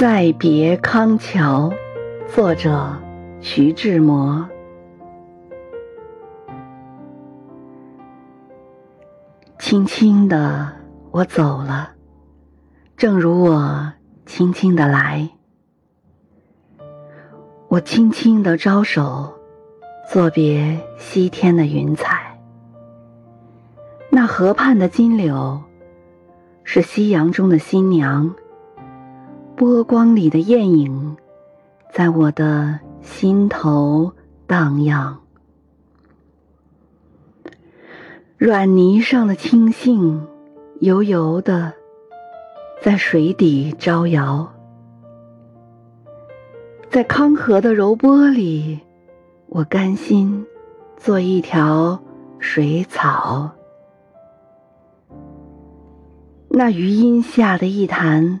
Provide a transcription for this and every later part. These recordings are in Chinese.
再别康桥，作者徐志摩。轻轻的，我走了，正如我轻轻的来。我轻轻的招手，作别西天的云彩。那河畔的金柳，是夕阳中的新娘。波光里的艳影，在我的心头荡漾。软泥上的青荇，油油的，在水底招摇。在康河的柔波里，我甘心做一条水草。那余荫下的一潭。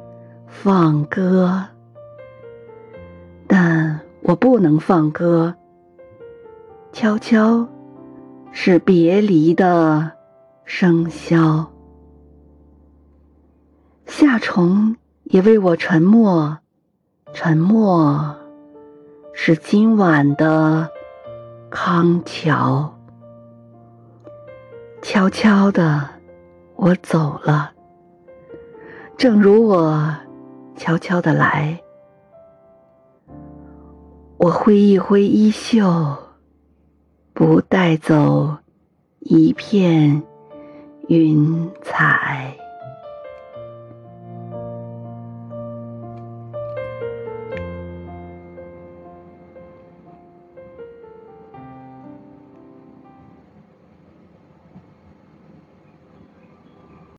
放歌，但我不能放歌。悄悄，是别离的笙箫。夏虫也为我沉默，沉默，是今晚的康桥。悄悄的，我走了，正如我。悄悄的来，我挥一挥衣袖，不带走一片云彩。